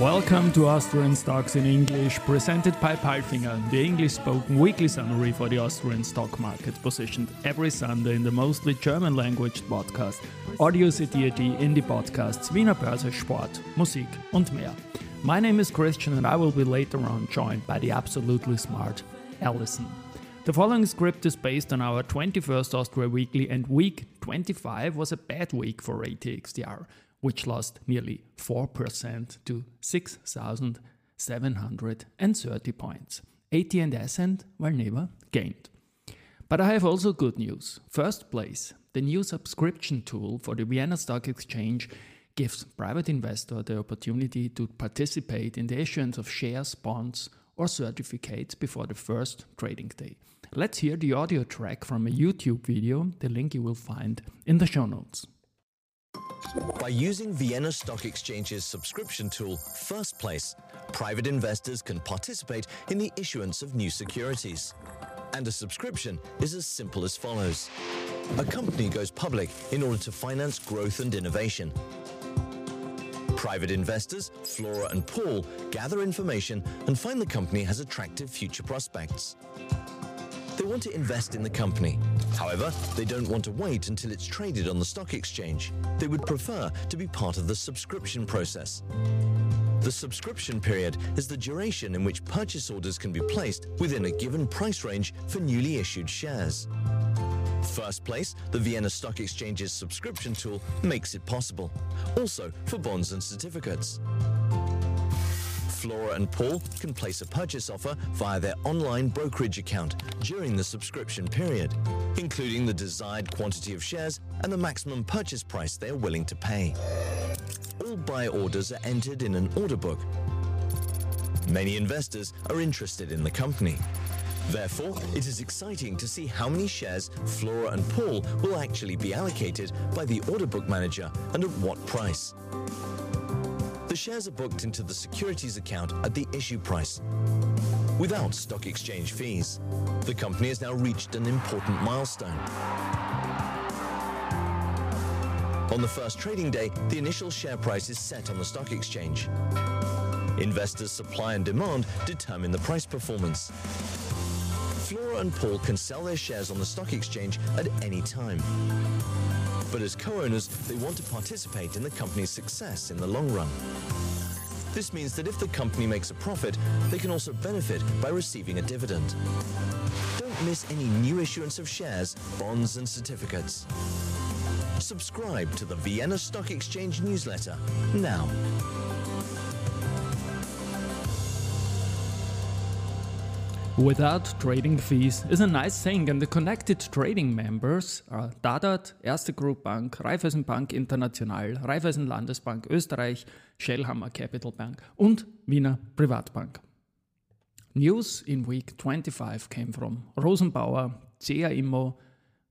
Welcome to Austrian Stocks in English, presented by Palfinger, the English spoken weekly summary for the Austrian stock market, positioned every Sunday in the mostly German language podcast, Audio CD Indie podcasts Wiener Börse, Sport, Musik und mehr. My name is Christian and I will be later on joined by the absolutely smart Alison. The following script is based on our 21st Austria Weekly, and week 25 was a bad week for ATX TR, which lost nearly 4% to 6,730 points. AT and S and Valneva gained. But I have also good news. First place, the new subscription tool for the Vienna Stock Exchange gives private investor the opportunity to participate in the issuance of shares, bonds, or certificates before the first trading day. Let's hear the audio track from a YouTube video, the link you will find in the show notes. By using Vienna Stock Exchange's subscription tool, First Place, private investors can participate in the issuance of new securities. And a subscription is as simple as follows. A company goes public in order to finance growth and innovation. Private investors, Flora and Paul, gather information and find the company has attractive future prospects. They want to invest in the company. However, they don't want to wait until it's traded on the stock exchange. They would prefer to be part of the subscription process. The subscription period is the duration in which purchase orders can be placed within a given price range for newly issued shares. First place, the Vienna Stock Exchange's subscription tool makes it possible. Also for bonds and certificates. Flora and Paul can place a purchase offer via their online brokerage account during the subscription period, including the desired quantity of shares and the maximum purchase price they are willing to pay. All buy orders are entered in an order book. Many investors are interested in the company. Therefore, it is exciting to see how many shares Flora and Paul will actually be allocated by the order book manager and at what price. The shares are booked into the securities account at the issue price, without stock exchange fees. The company has now reached an important milestone. On the first trading day, the initial share price is set on the stock exchange. Investors' supply and demand determine the price performance. Flora and Paul can sell their shares on the stock exchange at any time. But as co-owners, they want to participate in the company's success in the long run. This means that if the company makes a profit, they can also benefit by receiving a dividend. Don't miss any new issuance of shares, bonds and certificates. Subscribe to the Vienna Stock Exchange newsletter now. Without trading fees is a nice thing, and the connected trading members are Dadat, Erste Group Bank, Raiffeisen Bank International, Raiffeisen Landesbank Österreich, Shellhammer Capital Bank und Wiener Privatbank. News in week 25 came from Rosenbauer, CA Immo,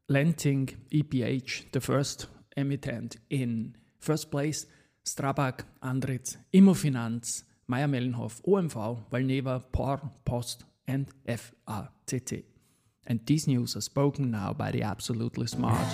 Lenting, EPH, the first emittent in first place, Strabag, Andritz, Immofinanz, Meyer-Mellenhof, OMV, Valneva, POR, Post, and FACC. And these news are spoken now by the absolutely smart.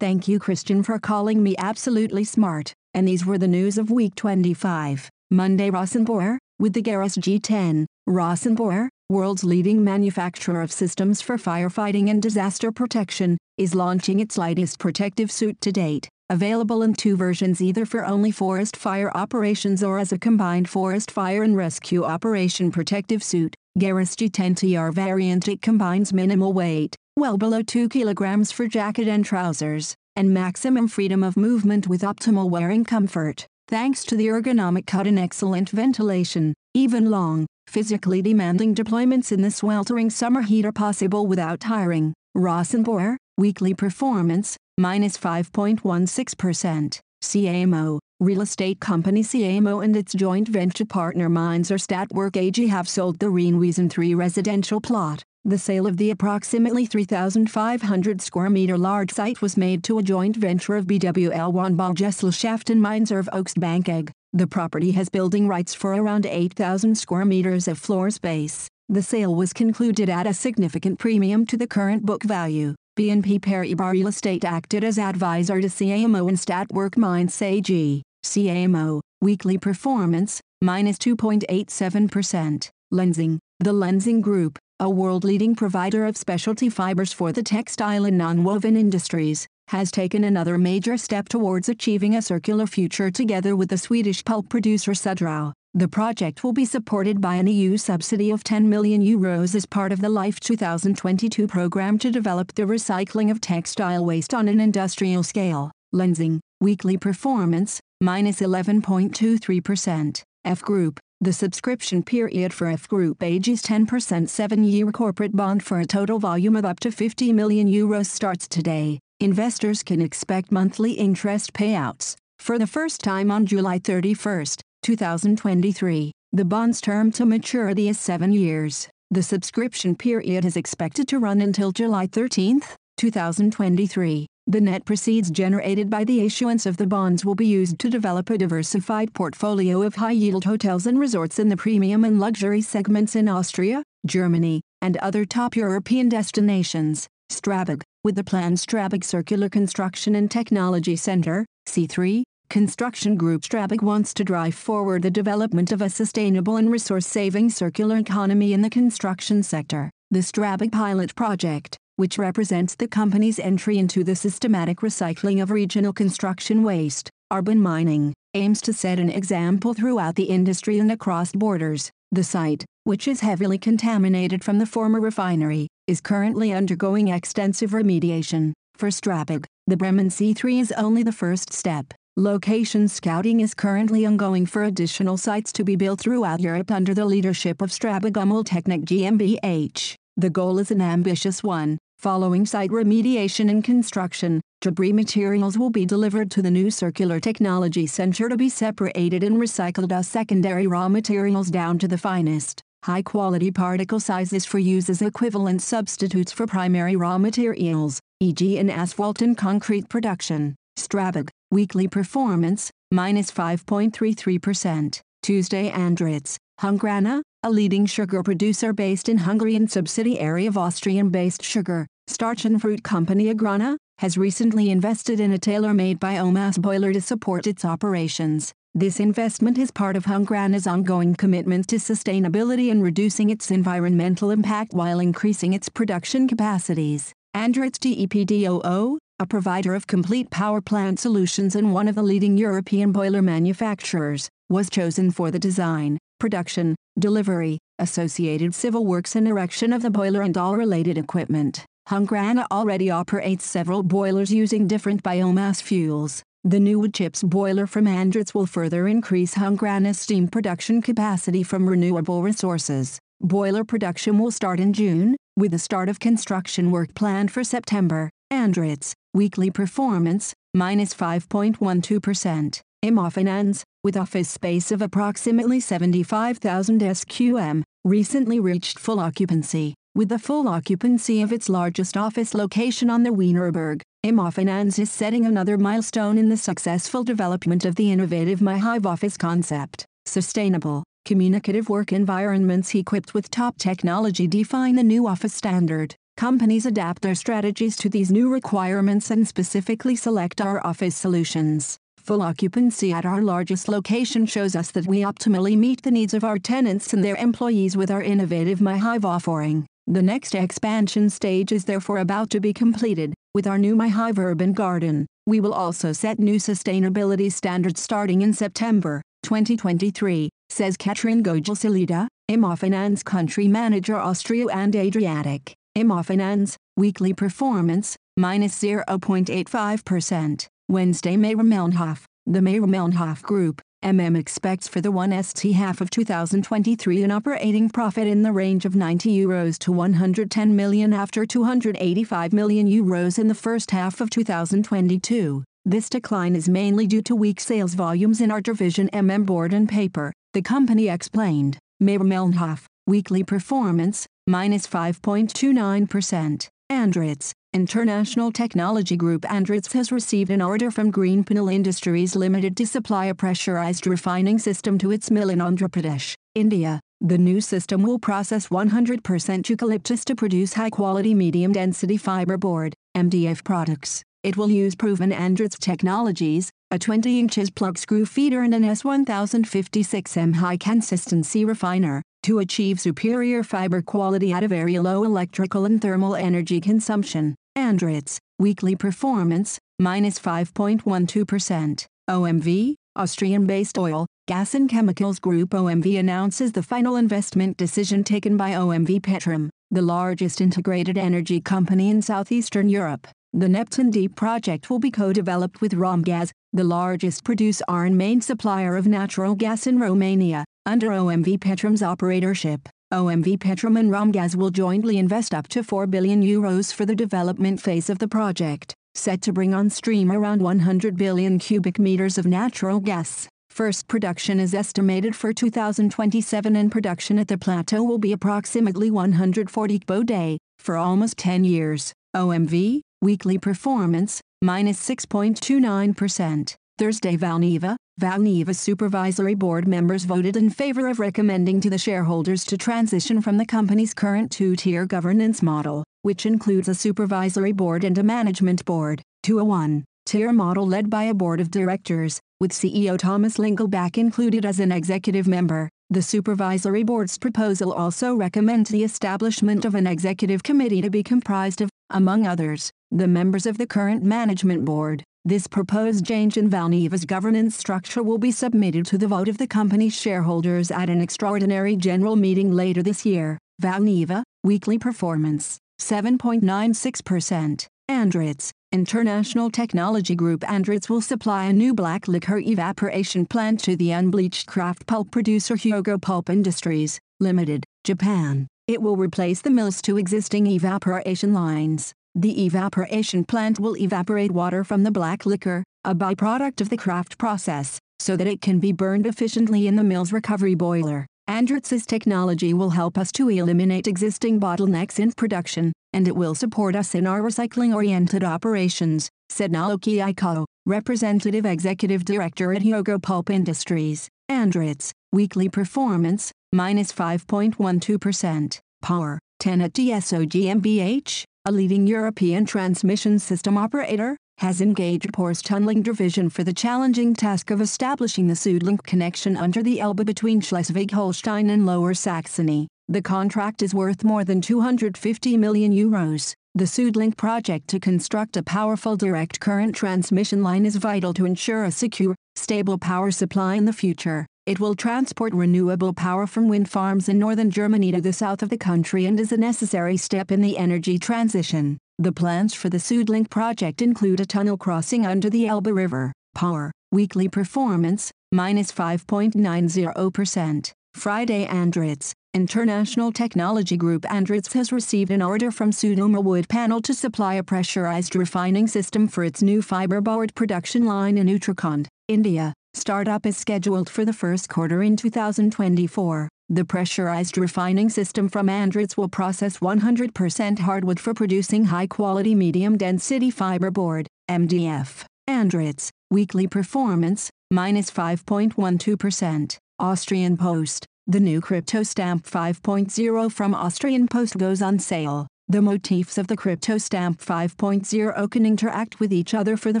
Thank you, Christian, for calling me absolutely smart. And these were the news of week 25. Monday, Rosenbauer, with the Garus G10. Rosenbauer, world's leading manufacturer of systems for firefighting and disaster protection, is launching its lightest protective suit to date. Available in two versions either for only forest fire operations or as a combined forest fire and rescue operation protective suit. Garus G10TR variant it combines minimal weight, well below 2 kilograms for jacket and trousers, and maximum freedom of movement with optimal wearing comfort. Thanks to the ergonomic cut and excellent ventilation, even long, physically demanding deployments in the sweltering summer heat are possible without tiring. Rosenbauer, weekly performance, minus 5.16%. CA Immo, real estate company CA Immo and its joint venture partner Mainzer Stadtwerke AG have sold the Rheinwiesen 3 residential plot, The sale of the approximately 3,500 square meter large site was made to a joint venture of BWL Wohnbaugesellschaft and Mainzer Bank Egg. The property has building rights for around 8,000 square meters of floor space. The sale was concluded at a significant premium to the current book value. BNP Paribas Real Estate acted as advisor to CA Immo and Statwerk Mainz AG. CA Immo, weekly performance, minus 2.87%. Lenzing, the Lenzing Group, a world-leading provider of specialty fibers for the textile and non-woven industries, has taken another major step towards achieving a circular future together with the Swedish pulp producer Södra. The project will be supported by an EU subsidy of 10 million euros as part of the LIFE 2022 program to develop the recycling of textile waste on an industrial scale. Lenzing, weekly performance, minus 11.23%. F Group, the subscription period for F Group AG's 10% 7-year corporate bond for a total volume of up to 50 million euros starts today. Investors can expect monthly interest payouts. For the first time on July 31, 2023, the bond's term to maturity is 7 years. The subscription period is expected to run until July 13, 2023. The net proceeds generated by the issuance of the bonds will be used to develop a diversified portfolio of high-yield hotels and resorts in the premium and luxury segments in Austria, Germany, and other top European destinations. Strabag, with the planned Strabag Circular Construction and Technology Center, C3, Construction Group Strabag wants to drive forward the development of a sustainable and resource-saving circular economy in the construction sector. The Strabag pilot project which represents the company's entry into the systematic recycling of regional construction waste, urban mining, aims to set an example throughout the industry and across borders. The site, which is heavily contaminated from the former refinery, is currently undergoing extensive remediation. For Strabag, the Bremen C3 is only the first step. Location scouting is currently ongoing for additional sites to be built throughout Europe under the leadership of Strabag Umwelttechnik GmbH. The goal is an ambitious one. Following site remediation and construction, debris materials will be delivered to the new Circular Technology Center to be separated and recycled as secondary raw materials down to the finest, high-quality particle sizes for use as equivalent substitutes for primary raw materials, e.g. in asphalt and concrete production. Strabag, weekly performance, minus 5.33%. Tuesday Andritz, Hungrana, a leading sugar producer based in Hungary and subsidiary of Austrian-based sugar, starch and fruit company Agrana, has recently invested in a tailor-made biomass boiler to support its operations. This investment is part of Hungrana's ongoing commitment to sustainability and reducing its environmental impact while increasing its production capacities. Andritz DEPDOO, a provider of complete power plant solutions and one of the leading European boiler manufacturers, was chosen for the design, production, delivery, associated civil works and erection of the boiler and all related equipment. Hungrana already operates several boilers using different biomass fuels. The new wood chips boiler from Andritz will further increase Hungrana's steam production capacity from renewable resources. Boiler production will start in June, with the start of construction work planned for September. Andritz, weekly performance, minus 5.12%. Immofinanz, with office space of approximately 75,000 SQM, recently reached full occupancy. With the full occupancy of its largest office location on the Wienerberg, Immofinanz is setting another milestone in the successful development of the innovative MyHive office concept. Sustainable, communicative work environments equipped with top technology define the new office standard. Companies adapt their strategies to these new requirements and specifically select our office solutions. Full occupancy at our largest location shows us that we optimally meet the needs of our tenants and their employees with our innovative MyHive offering. The next expansion stage is therefore about to be completed. With our new MyHive Urban Garden, we will also set new sustainability standards starting in September 2023, says Katrin Gögele-Celeda, Immofinanz Country Manager Austria and Adriatic. Immofinanz, weekly performance, minus 0.85%. Wednesday Mayr-Melnhof, the Mayr-Melnhof Group, MM expects for the 1st half of 2023 an operating profit in the range of 90 euros to 110 million after 285 million euros in the first half of 2022. This decline is mainly due to weak sales volumes in our division MM Board and Paper, the company explained. Mayr-Melnhof, weekly performance, minus 5.29%. Andritz, International Technology Group Andritz has received an order from Greenpanel Industries Limited to supply a pressurized refining system to its mill in Andhra Pradesh, India. The new system will process 100% eucalyptus to produce high-quality medium-density fiberboard, MDF products. It will use proven Andritz technologies, a 20 inches plug screw feeder and an S1056M high consistency refiner, to achieve superior fiber quality at a very low electrical and thermal energy consumption. Andritz, weekly performance, minus 5.12%. OMV, Austrian-based oil, gas and chemicals group OMV announces the final investment decision taken by OMV Petrom, the largest integrated energy company in southeastern Europe. The Neptun Deep project will be co-developed with Romgaz, the largest producer and main supplier of natural gas in Romania, under OMV Petrom's operatorship. OMV Petrom and Romgaz will jointly invest up to 4 billion euros for the development phase of the project, set to bring on stream around 100 billion cubic meters of natural gas. First production is estimated for 2027 and production at the plateau will be approximately 140 kbo day, for almost 10 years. OMV, Weekly performance, minus 6.29%. Thursday Valneva, Valneva supervisory board members voted in favor of recommending to the shareholders to transition from the company's current two-tier governance model, which includes a supervisory board and a management board, to a one-tier model led by a board of directors, with CEO Thomas Lingelbach included as an executive member. The supervisory board's proposal also recommends the establishment of an executive committee to be comprised of, among others, the members of the current management board. This proposed change in Valneva's governance structure will be submitted to the vote of the company's shareholders at an extraordinary general meeting later this year. Valneva, weekly performance, 7.96%. Andritz, International Technology Group Andritz will supply a new black liquor evaporation plant to the unbleached kraft pulp producer Hyogo Pulp Industries, Limited, Japan. It will replace the mill's two existing evaporation lines. The evaporation plant will evaporate water from the black liquor, a byproduct of the kraft process, so that it can be burned efficiently in the mill's recovery boiler. Andritz's technology will help us to eliminate existing bottlenecks in production, and it will support us in our recycling-oriented operations, said Naoki Aiko, Representative Executive Director at Hyogo Pulp Industries. Andritz, weekly performance, minus 5.12%. Porr, 10 at DSO GmbH, a leading European transmission system operator, has engaged Porr's Tunneling Division for the challenging task of establishing the Südlink connection under the Elbe between Schleswig-Holstein and Lower Saxony. The contract is worth more than 250 million euros. The Südlink project to construct a powerful direct current transmission line is vital to ensure a secure, stable power supply in the future. It will transport renewable power from wind farms in northern Germany to the south of the country and is a necessary step in the energy transition. The plans for the Südlink project include a tunnel crossing under the Elbe River. Porr, weekly performance, minus 5.90%. Friday Andritz, International Technology Group Andritz has received an order from Sudoma Wood Panel to supply a pressurized refining system for its new fiberboard production line in Uttarakhand, India. Startup is scheduled for the first quarter in 2024. The pressurized refining system from Andritz will process 100% hardwood for producing high-quality medium-density fiberboard, MDF. Andritz, weekly performance, minus 5.12%. Austrian Post, the new crypto stamp 5.0 from Austrian Post goes on sale. The motifs of the crypto stamp 5.0 can interact with each other for the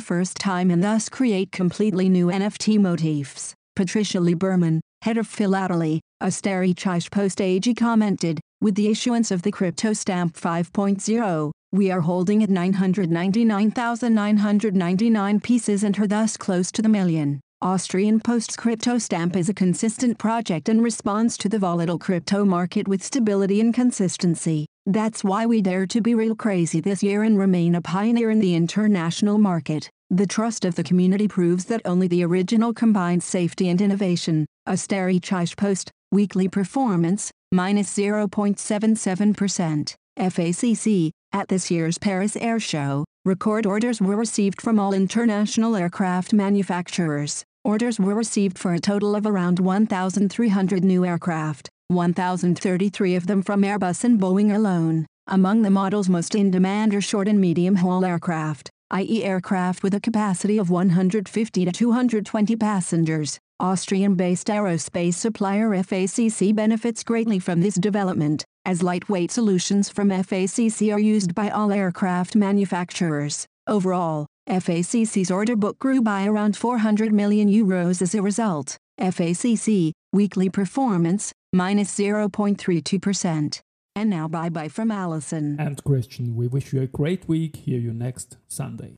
first time and thus create completely new NFT motifs. Patricia Lieberman, head of philately, Österreichische Post AG commented, with the issuance of the crypto stamp 5.0, we are holding at 999,999 pieces and are thus close to the million. Austrian Post's crypto stamp is a consistent project and responds to the volatile crypto market with stability and consistency. That's why we dare to be real crazy this year and remain a pioneer in the international market. The trust of the community proves that only the original combines safety and innovation. Österreichische Post, weekly performance, minus 0.77%. FACC, at this year's Paris Air Show, record orders were received from all international aircraft manufacturers. Orders were received for a total of around 1,300 new aircraft, 1,033 of them from Airbus and Boeing alone. Among the models most in demand are short and medium haul aircraft, i.e., aircraft with a capacity of 150 to 220 passengers. Austrian based aerospace supplier FACC benefits greatly from this development, as lightweight solutions from FACC are used by all aircraft manufacturers. Overall, FACC's order book grew by around 400 million euros as a result. FACC, weekly performance, minus 0.32%. And now bye bye from Alison. And Christian, we wish you a great week. Hear you next Sunday.